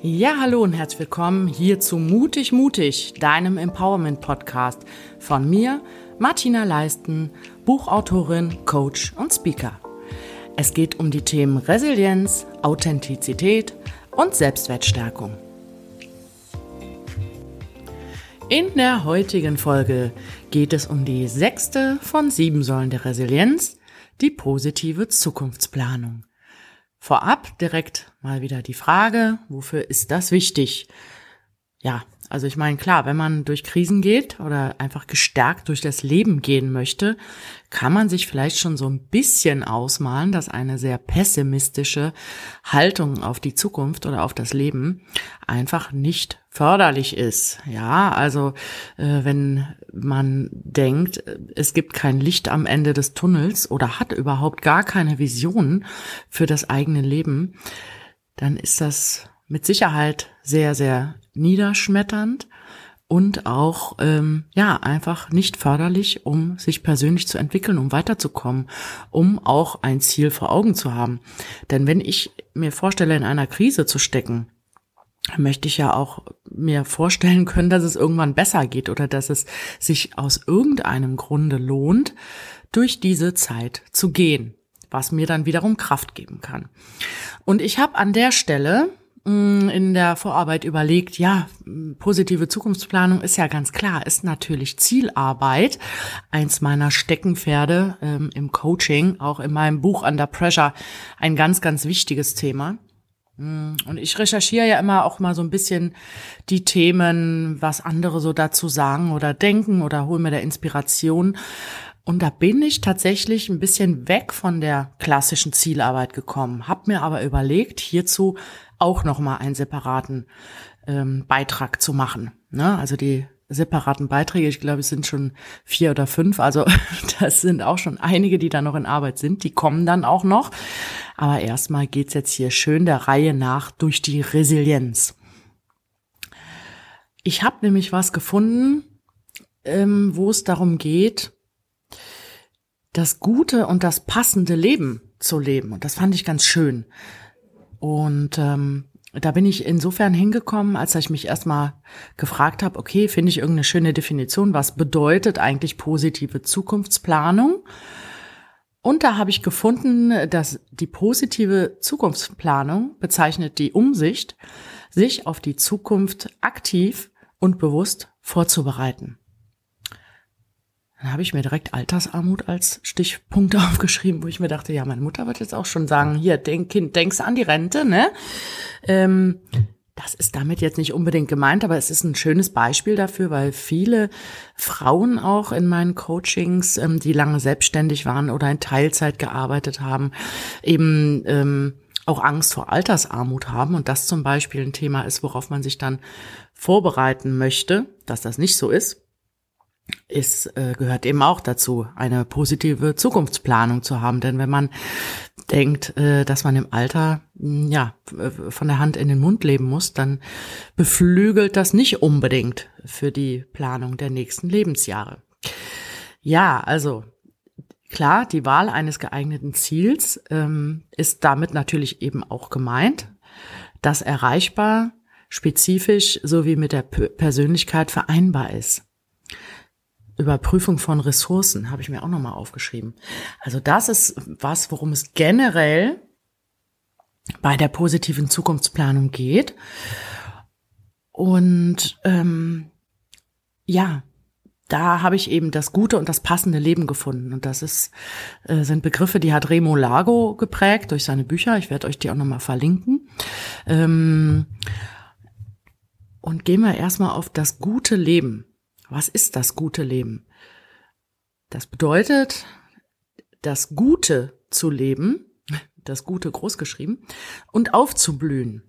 Ja, hallo und herzlich willkommen hier zu Mutig Mutig, deinem Empowerment Podcast von mir, Martina Leisten, Buchautorin, Coach und Speaker. Es geht um die Themen Resilienz, Authentizität und Selbstwertstärkung. In der heutigen Folge geht es um die sechste von sieben Säulen der Resilienz, die positive Zukunftsplanung. Vorab direkt mal wieder die Frage, wofür ist das wichtig? Ja, also ich meine, klar, wenn man durch Krisen geht oder einfach gestärkt durch das Leben gehen möchte, kann man sich vielleicht schon so ein bisschen ausmalen, dass eine sehr pessimistische Haltung auf die Zukunft oder auf das Leben einfach nicht förderlich ist. Ja, also äh, wenn man denkt, es gibt kein Licht am Ende des Tunnels oder hat überhaupt gar keine Vision für das eigene Leben, dann ist das mit Sicherheit sehr, sehr niederschmetternd und auch ähm, ja einfach nicht förderlich, um sich persönlich zu entwickeln, um weiterzukommen, um auch ein Ziel vor Augen zu haben. Denn wenn ich mir vorstelle, in einer Krise zu stecken, möchte ich ja auch mir vorstellen können, dass es irgendwann besser geht oder dass es sich aus irgendeinem Grunde lohnt, durch diese Zeit zu gehen, was mir dann wiederum Kraft geben kann. Und ich habe an der Stelle in der Vorarbeit überlegt, ja, positive Zukunftsplanung ist ja ganz klar, ist natürlich Zielarbeit. Eins meiner Steckenpferde ähm, im Coaching, auch in meinem Buch Under Pressure, ein ganz, ganz wichtiges Thema. Mm, und ich recherchiere ja immer auch mal so ein bisschen die Themen, was andere so dazu sagen oder denken oder hole mir der Inspiration. Und da bin ich tatsächlich ein bisschen weg von der klassischen Zielarbeit gekommen, habe mir aber überlegt, hierzu auch noch mal einen separaten ähm, Beitrag zu machen. Ne? Also die separaten Beiträge, ich glaube, es sind schon vier oder fünf. Also das sind auch schon einige, die da noch in Arbeit sind. Die kommen dann auch noch. Aber erstmal geht's jetzt hier schön der Reihe nach durch die Resilienz. Ich habe nämlich was gefunden, ähm, wo es darum geht, das gute und das passende Leben zu leben. Und das fand ich ganz schön. Und ähm, da bin ich insofern hingekommen, als ich mich erstmal gefragt habe, okay, finde ich irgendeine schöne Definition, was bedeutet eigentlich positive Zukunftsplanung? Und da habe ich gefunden, dass die positive Zukunftsplanung bezeichnet die Umsicht, sich auf die Zukunft aktiv und bewusst vorzubereiten. Dann habe ich mir direkt Altersarmut als Stichpunkt aufgeschrieben, wo ich mir dachte, ja, meine Mutter wird jetzt auch schon sagen, hier, denk, Kind, denkst an die Rente, ne? Ähm, das ist damit jetzt nicht unbedingt gemeint, aber es ist ein schönes Beispiel dafür, weil viele Frauen auch in meinen Coachings, ähm, die lange selbstständig waren oder in Teilzeit gearbeitet haben, eben ähm, auch Angst vor Altersarmut haben und das zum Beispiel ein Thema ist, worauf man sich dann vorbereiten möchte, dass das nicht so ist ist, äh, gehört eben auch dazu, eine positive Zukunftsplanung zu haben. Denn wenn man denkt, äh, dass man im Alter hm, ja von der Hand in den Mund leben muss, dann beflügelt das nicht unbedingt für die Planung der nächsten Lebensjahre. Ja, also klar, die Wahl eines geeigneten Ziels ähm, ist damit natürlich eben auch gemeint, das erreichbar, spezifisch sowie mit der Persönlichkeit vereinbar ist. Überprüfung von Ressourcen habe ich mir auch nochmal aufgeschrieben. Also das ist was, worum es generell bei der positiven Zukunftsplanung geht. Und ähm, ja, da habe ich eben das gute und das passende Leben gefunden. Und das ist, äh, sind Begriffe, die hat Remo Lago geprägt durch seine Bücher. Ich werde euch die auch nochmal verlinken. Ähm, und gehen wir erstmal auf das gute Leben. Was ist das gute Leben? Das bedeutet, das Gute zu leben, das Gute großgeschrieben, und aufzublühen.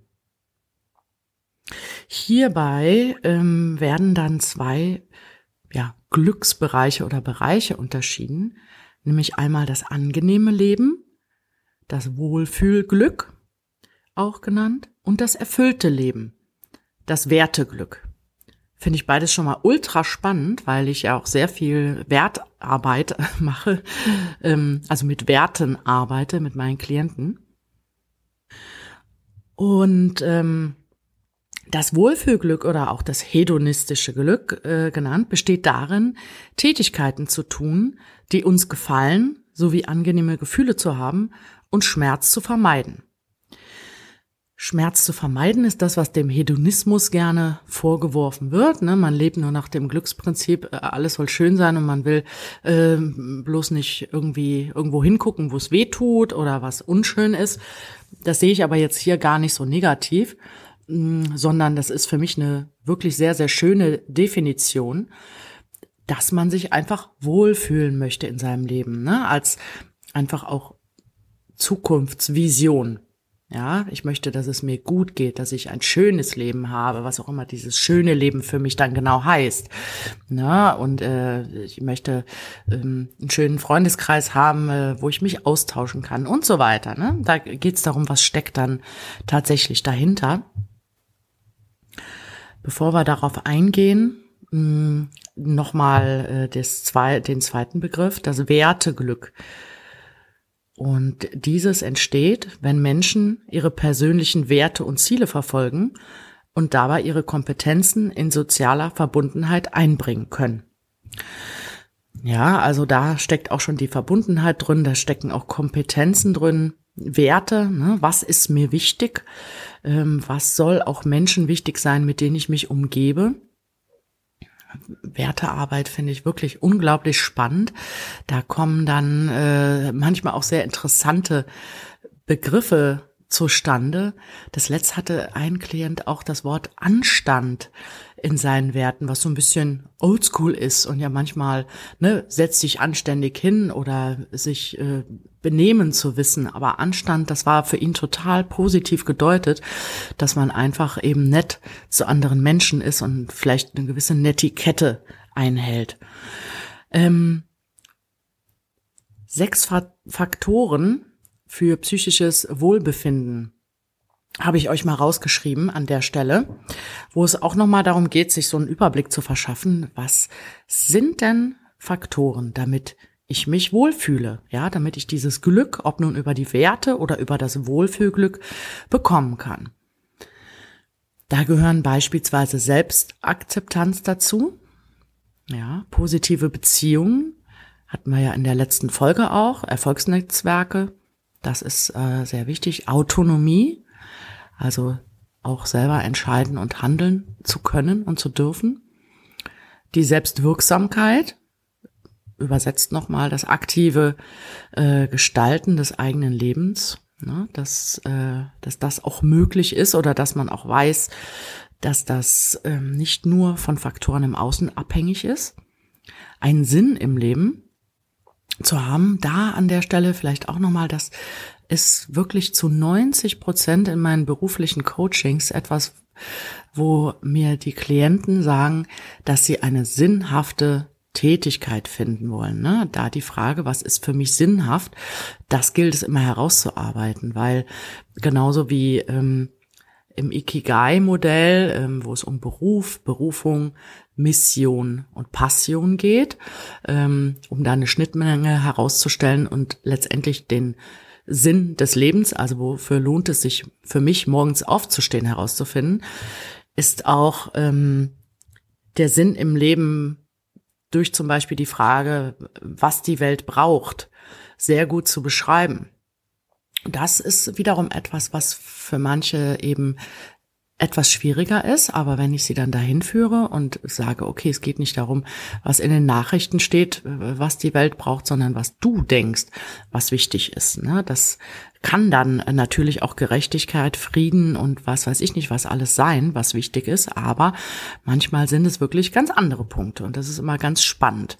Hierbei ähm, werden dann zwei ja, Glücksbereiche oder Bereiche unterschieden, nämlich einmal das angenehme Leben, das Wohlfühlglück auch genannt, und das erfüllte Leben, das Werteglück. Finde ich beides schon mal ultra spannend, weil ich ja auch sehr viel Wertarbeit mache, ähm, also mit Werten arbeite mit meinen Klienten. Und ähm, Das Wohlfühlglück oder auch das hedonistische Glück äh, genannt besteht darin, Tätigkeiten zu tun, die uns gefallen, sowie angenehme Gefühle zu haben und Schmerz zu vermeiden. Schmerz zu vermeiden ist das, was dem Hedonismus gerne vorgeworfen wird. Ne? Man lebt nur nach dem Glücksprinzip, äh, alles soll schön sein und man will äh, bloß nicht irgendwie irgendwo hingucken, wo es weh tut oder was unschön ist. Das sehe ich aber jetzt hier gar nicht so negativ, mm, sondern das ist für mich eine wirklich sehr, sehr schöne Definition, dass man sich einfach wohlfühlen möchte in seinem Leben, ne? als einfach auch Zukunftsvision. Ja, ich möchte, dass es mir gut geht, dass ich ein schönes Leben habe, was auch immer dieses schöne Leben für mich dann genau heißt. Na, und äh, ich möchte ähm, einen schönen Freundeskreis haben, äh, wo ich mich austauschen kann und so weiter. Ne? Da geht es darum, was steckt dann tatsächlich dahinter. Bevor wir darauf eingehen, hm, nochmal äh, zwei, den zweiten Begriff, das Werteglück. Und dieses entsteht, wenn Menschen ihre persönlichen Werte und Ziele verfolgen und dabei ihre Kompetenzen in sozialer Verbundenheit einbringen können. Ja, also da steckt auch schon die Verbundenheit drin, da stecken auch Kompetenzen drin, Werte, ne? was ist mir wichtig, ähm, was soll auch Menschen wichtig sein, mit denen ich mich umgebe. Wertearbeit finde ich wirklich unglaublich spannend. Da kommen dann äh, manchmal auch sehr interessante Begriffe zustande. Das letzte hatte ein Klient auch das Wort Anstand in seinen Werten, was so ein bisschen oldschool ist und ja manchmal ne, setzt sich anständig hin oder sich äh, benehmen zu wissen. Aber Anstand, das war für ihn total positiv gedeutet, dass man einfach eben nett zu anderen Menschen ist und vielleicht eine gewisse Netiquette einhält. Ähm, sechs Faktoren für psychisches Wohlbefinden habe ich euch mal rausgeschrieben an der Stelle, wo es auch nochmal darum geht, sich so einen Überblick zu verschaffen. Was sind denn Faktoren, damit ich mich wohlfühle, ja, damit ich dieses Glück, ob nun über die Werte oder über das Wohlfühlglück, bekommen kann. Da gehören beispielsweise Selbstakzeptanz dazu, ja, positive Beziehungen, hatten wir ja in der letzten Folge auch, Erfolgsnetzwerke, das ist äh, sehr wichtig, Autonomie, also auch selber entscheiden und handeln zu können und zu dürfen. Die Selbstwirksamkeit, übersetzt nochmal das aktive äh, Gestalten des eigenen Lebens, ne, dass, äh, dass das auch möglich ist oder dass man auch weiß, dass das ähm, nicht nur von Faktoren im Außen abhängig ist. Einen Sinn im Leben zu haben, da an der Stelle vielleicht auch nochmal, dass ist wirklich zu 90 Prozent in meinen beruflichen Coachings etwas, wo mir die Klienten sagen, dass sie eine sinnhafte Tätigkeit finden wollen. Ne? Da die Frage, was ist für mich sinnhaft, das gilt es immer herauszuarbeiten, weil genauso wie ähm, im Ikigai-Modell, ähm, wo es um Beruf, Berufung, Mission und Passion geht, ähm, um da eine Schnittmenge herauszustellen und letztendlich den Sinn des Lebens, also wofür lohnt es sich für mich morgens aufzustehen, herauszufinden, ist auch ähm, der Sinn im Leben durch zum Beispiel die Frage, was die Welt braucht, sehr gut zu beschreiben. Das ist wiederum etwas, was für manche eben etwas schwieriger ist, aber wenn ich sie dann dahin führe und sage, okay, es geht nicht darum, was in den Nachrichten steht, was die Welt braucht, sondern was du denkst, was wichtig ist. Ne? Das kann dann natürlich auch Gerechtigkeit, Frieden und was weiß ich nicht, was alles sein, was wichtig ist, aber manchmal sind es wirklich ganz andere Punkte und das ist immer ganz spannend.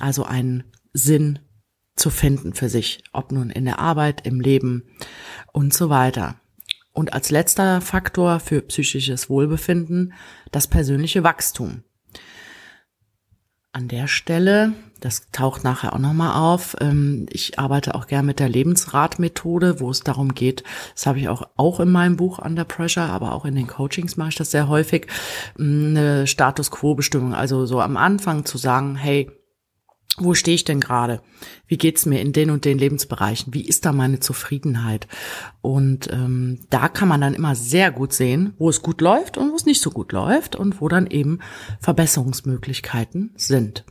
Also einen Sinn zu finden für sich, ob nun in der Arbeit, im Leben und so weiter. Und als letzter Faktor für psychisches Wohlbefinden das persönliche Wachstum. An der Stelle, das taucht nachher auch nochmal auf, ähm, ich arbeite auch gern mit der Lebensratmethode, wo es darum geht, das habe ich auch, auch in meinem Buch Under Pressure, aber auch in den Coachings mache ich das sehr häufig, eine Status-Quo-Bestimmung. Also so am Anfang zu sagen, hey, wo stehe ich denn gerade? Wie geht's mir in den und den Lebensbereichen? Wie ist da meine Zufriedenheit? Und ähm, da kann man dann immer sehr gut sehen, wo es gut läuft und wo es nicht so gut läuft und wo dann eben Verbesserungsmöglichkeiten sind.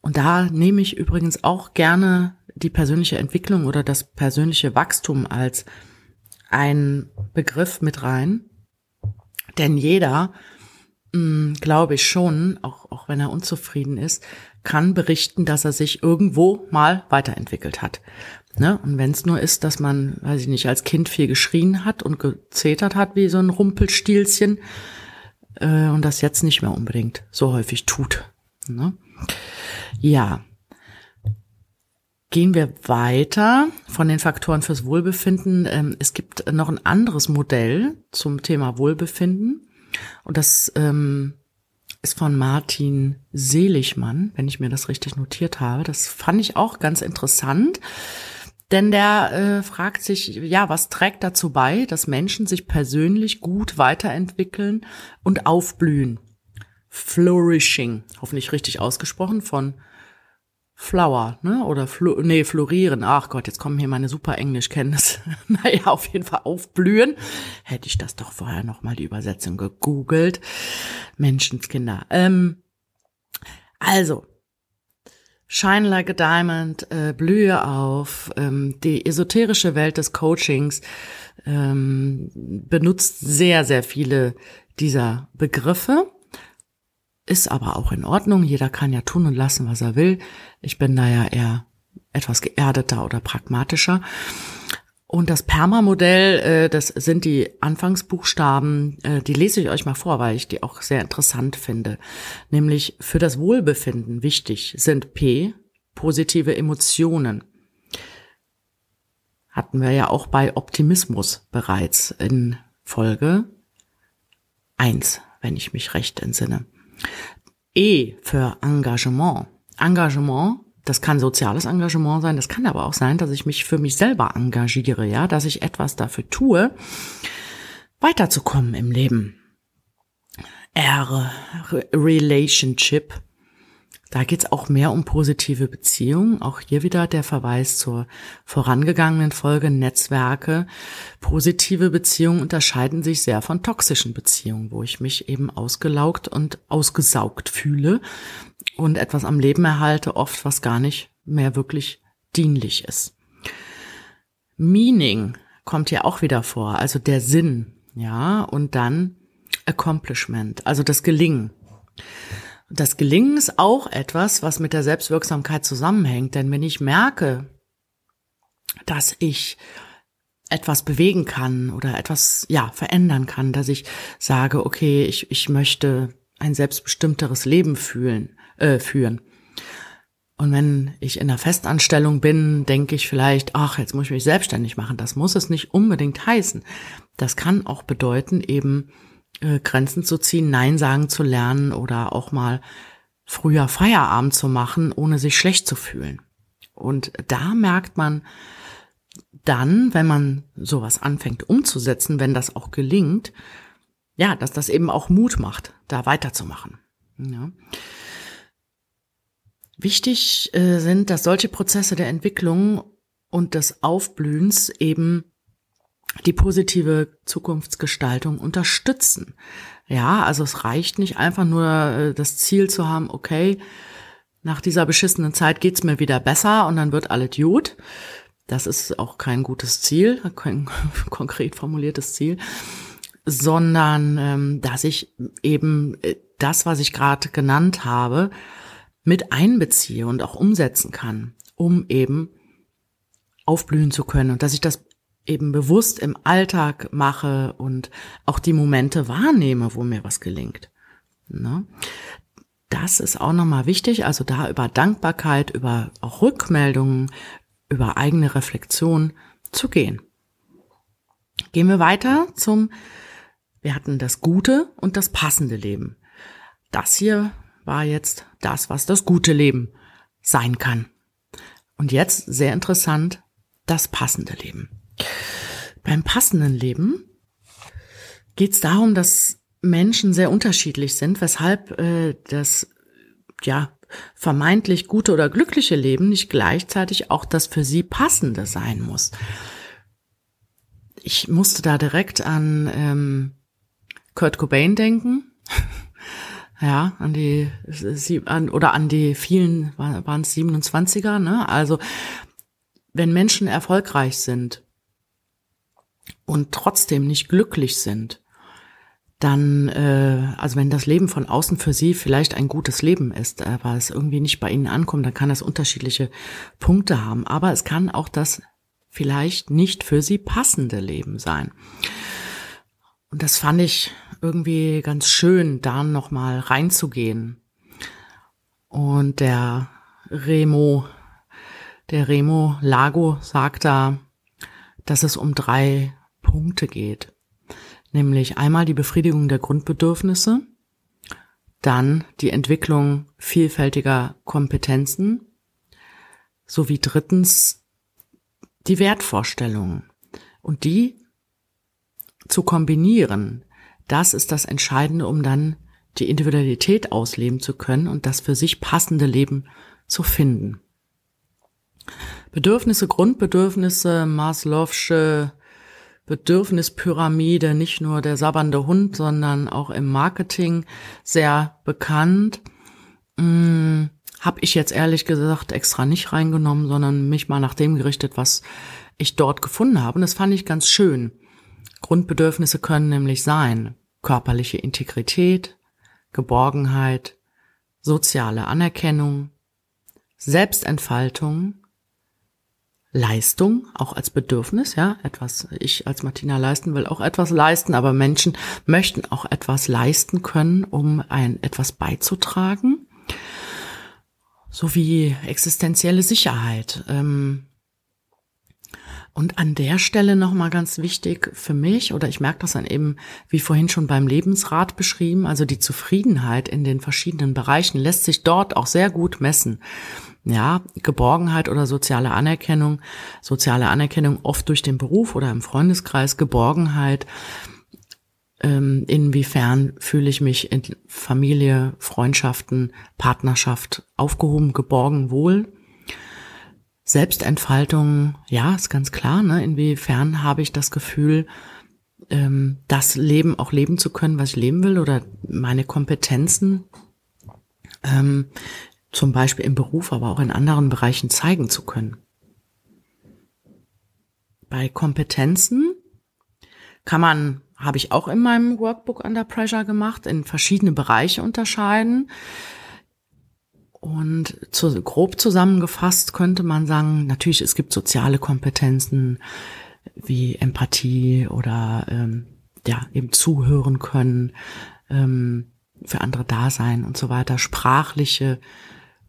Und da nehme ich übrigens auch gerne die persönliche Entwicklung oder das persönliche Wachstum als ein Begriff mit rein. Denn jeder, glaube ich schon, auch, auch wenn er unzufrieden ist, kann berichten, dass er sich irgendwo mal weiterentwickelt hat. Ne? Und wenn es nur ist, dass man, weiß ich nicht, als Kind viel geschrien hat und gezetert hat wie so ein Rumpelstilzchen äh, und das jetzt nicht mehr unbedingt so häufig tut. Ne? Ja. Gehen wir weiter von den Faktoren fürs Wohlbefinden. Ähm, es gibt noch ein anderes Modell zum Thema Wohlbefinden. Und das ähm, ist von Martin Seligmann, wenn ich mir das richtig notiert habe. Das fand ich auch ganz interessant. Denn der äh, fragt sich, ja, was trägt dazu bei, dass Menschen sich persönlich gut weiterentwickeln und aufblühen? Flourishing, hoffentlich richtig ausgesprochen, von Flower, ne? Oder Flo nee, florieren. Ach Gott, jetzt kommen hier meine super Englischkenntnisse. naja, auf jeden Fall aufblühen. Hätte ich das doch vorher nochmal die Übersetzung gegoogelt. Menschenskinder. Ähm, also, Shine like a diamond, äh, blühe auf. Ähm, die esoterische Welt des Coachings ähm, benutzt sehr, sehr viele dieser Begriffe ist aber auch in Ordnung. Jeder kann ja tun und lassen, was er will. Ich bin da ja eher etwas geerdeter oder pragmatischer. Und das Perma-Modell, äh, das sind die Anfangsbuchstaben, äh, die lese ich euch mal vor, weil ich die auch sehr interessant finde. Nämlich für das Wohlbefinden wichtig sind P, positive Emotionen. Hatten wir ja auch bei Optimismus bereits in Folge eins, wenn ich mich recht entsinne. E für Engagement. Engagement, das kann soziales Engagement sein, das kann aber auch sein, dass ich mich für mich selber engagiere, ja, dass ich etwas dafür tue, weiterzukommen im Leben. R, Relationship. Da geht's auch mehr um positive Beziehungen. Auch hier wieder der Verweis zur vorangegangenen Folge Netzwerke. Positive Beziehungen unterscheiden sich sehr von toxischen Beziehungen, wo ich mich eben ausgelaugt und ausgesaugt fühle und etwas am Leben erhalte, oft was gar nicht mehr wirklich dienlich ist. Meaning kommt hier auch wieder vor, also der Sinn, ja, und dann Accomplishment, also das Gelingen. Das Gelingen ist auch etwas, was mit der Selbstwirksamkeit zusammenhängt. Denn wenn ich merke, dass ich etwas bewegen kann oder etwas, ja, verändern kann, dass ich sage, okay, ich, ich möchte ein selbstbestimmteres Leben fühlen, äh, führen. Und wenn ich in einer Festanstellung bin, denke ich vielleicht, ach, jetzt muss ich mich selbstständig machen. Das muss es nicht unbedingt heißen. Das kann auch bedeuten, eben äh, Grenzen zu ziehen, Nein sagen zu lernen oder auch mal früher Feierabend zu machen, ohne sich schlecht zu fühlen. Und da merkt man dann, wenn man sowas anfängt umzusetzen, wenn das auch gelingt, ja, dass das eben auch Mut macht, da weiterzumachen. Ja. Wichtig äh, sind, dass solche Prozesse der Entwicklung und des Aufblühens eben die positive Zukunftsgestaltung unterstützen. Ja, also es reicht nicht einfach nur äh, das Ziel zu haben, okay, nach dieser beschissenen Zeit geht's mir wieder besser und dann wird alles gut. Das ist auch kein gutes Ziel, kein konkret formuliertes Ziel, sondern ähm, dass ich eben äh, das, was ich gerade genannt habe, mit einbeziehe und auch umsetzen kann, um eben aufblühen zu können und dass ich das eben bewusst im Alltag mache und auch die Momente wahrnehme, wo mir was gelingt. Ne? Das ist auch nochmal wichtig, also da über Dankbarkeit, über auch Rückmeldungen, über eigene Reflexion zu gehen. Gehen wir weiter zum, wir hatten das gute und das passende Leben. Das hier war jetzt das, was das gute Leben sein kann. Und jetzt, sehr interessant, das passende Leben. Beim passenden Leben geht es darum, dass Menschen sehr unterschiedlich sind, weshalb äh, das ja vermeintlich gute oder glückliche Leben nicht gleichzeitig auch das für sie passende sein muss. Ich musste da direkt an ähm, Kurt Cobain denken. ja, an die an, oder an die vielen waren es 27er, ne? Also wenn Menschen erfolgreich sind und trotzdem nicht glücklich sind, dann, äh, also wenn das Leben von außen für sie vielleicht ein gutes Leben ist, aber es irgendwie nicht bei ihnen ankommt, dann kann das unterschiedliche Punkte haben. Aber es kann auch das vielleicht nicht für sie passende Leben sein. Und das fand ich irgendwie ganz schön, da nochmal reinzugehen. Und der Remo, der Remo Lago sagt da, dass es um drei Punkte geht. Nämlich einmal die Befriedigung der Grundbedürfnisse, dann die Entwicklung vielfältiger Kompetenzen sowie drittens die Wertvorstellungen. Und die zu kombinieren, das ist das Entscheidende, um dann die Individualität ausleben zu können und das für sich passende Leben zu finden. Bedürfnisse, Grundbedürfnisse, Maslow'sche Bedürfnispyramide, nicht nur der sabbernde Hund, sondern auch im Marketing sehr bekannt. Hm, Habe ich jetzt ehrlich gesagt extra nicht reingenommen, sondern mich mal nach dem gerichtet, was ich dort gefunden habe. Und das fand ich ganz schön. Grundbedürfnisse können nämlich sein körperliche Integrität, Geborgenheit, soziale Anerkennung, Selbstentfaltung, Leistung, auch als Bedürfnis, ja, etwas, ich als Martina leisten will auch etwas leisten, aber Menschen möchten auch etwas leisten können, um ein, etwas beizutragen, sowie existenzielle Sicherheit. Ähm, und an der Stelle nochmal ganz wichtig für mich, oder ich merke das dann eben, wie vorhin schon beim Lebensrat beschrieben, also die Zufriedenheit in den verschiedenen Bereichen lässt sich dort auch sehr gut messen. Ja, Geborgenheit oder soziale Anerkennung, soziale Anerkennung oft durch den Beruf oder im Freundeskreis, Geborgenheit, ähm, inwiefern fühle ich mich in Familie, Freundschaften, Partnerschaft aufgehoben, geborgen, wohl. Selbstentfaltung, ja, ist ganz klar, ne? Inwiefern habe ich das Gefühl, ähm, das Leben auch leben zu können, was ich leben will, oder meine Kompetenzen ähm, zum Beispiel im Beruf, aber auch in anderen Bereichen zeigen zu können. Bei Kompetenzen kann man, habe ich auch in meinem Workbook Under Pressure gemacht, in verschiedene Bereiche unterscheiden. Und zu, grob zusammengefasst könnte man sagen, natürlich, es gibt soziale Kompetenzen wie Empathie oder ähm, ja, eben zuhören können, ähm, für andere da sein und so weiter, sprachliche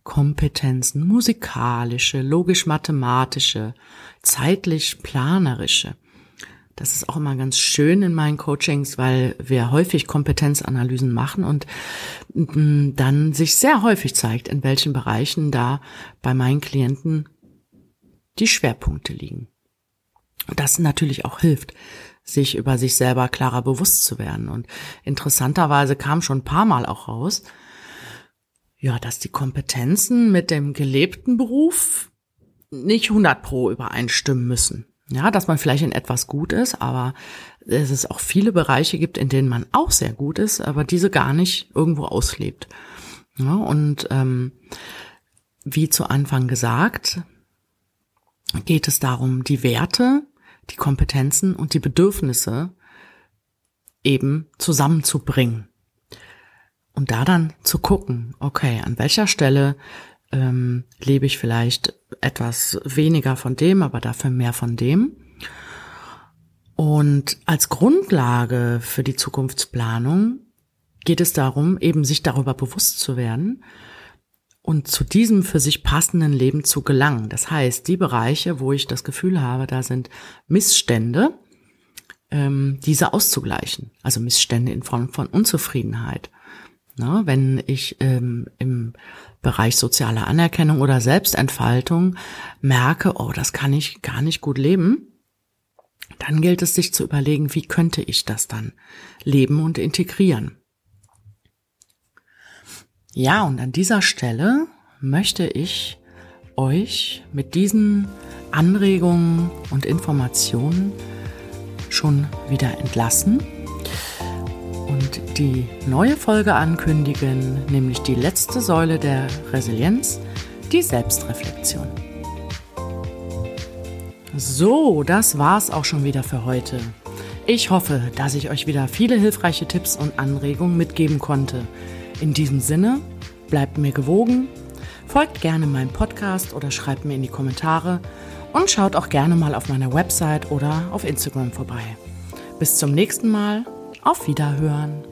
Kompetenzen, musikalische, logisch-mathematische, zeitlich-planerische. Das ist auch immer ganz schön in meinen Coachings, weil wir häufig Kompetenzanalysen machen und mm, dann sich sehr häufig zeigt, in welchen Bereichen da bei meinen Klienten die Schwerpunkte liegen. Und das natürlich auch hilft, sich über sich selber klarer bewusst zu werden. Und interessanterweise kam schon ein paar Mal auch raus, ja, dass die Kompetenzen mit dem gelebten Beruf nicht 100 pro übereinstimmen müssen. Ja, dass man vielleicht in etwas gut ist, aber es ist auch viele Bereiche gibt, in denen man auch sehr gut ist, aber diese gar nicht irgendwo auslebt. Ja, und ähm, wie zu Anfang gesagt, geht es darum, die Werte, die Kompetenzen und die Bedürfnisse eben zusammenzubringen. Und da dann zu gucken, okay, an welcher Stelle ähm, lebe ich vielleicht etwas weniger von dem, aber dafür mehr von dem. Und als Grundlage für die Zukunftsplanung geht es darum, eben sich darüber bewusst zu werden und zu diesem für sich passenden Leben zu gelangen. Das heißt, die Bereiche, wo ich das Gefühl habe, da sind Missstände, ähm, diese auszugleichen. Also Missstände in Form von Unzufriedenheit. Na, wenn ich ähm, im Bereich soziale Anerkennung oder Selbstentfaltung merke, oh, das kann ich gar nicht gut leben, dann gilt es sich zu überlegen, wie könnte ich das dann leben und integrieren. Ja, und an dieser Stelle möchte ich euch mit diesen Anregungen und Informationen schon wieder entlassen die neue Folge ankündigen, nämlich die letzte Säule der Resilienz, die Selbstreflexion. So, das war's auch schon wieder für heute. Ich hoffe, dass ich euch wieder viele hilfreiche Tipps und Anregungen mitgeben konnte. In diesem Sinne, bleibt mir gewogen, folgt gerne meinem Podcast oder schreibt mir in die Kommentare und schaut auch gerne mal auf meiner Website oder auf Instagram vorbei. Bis zum nächsten Mal, auf Wiederhören.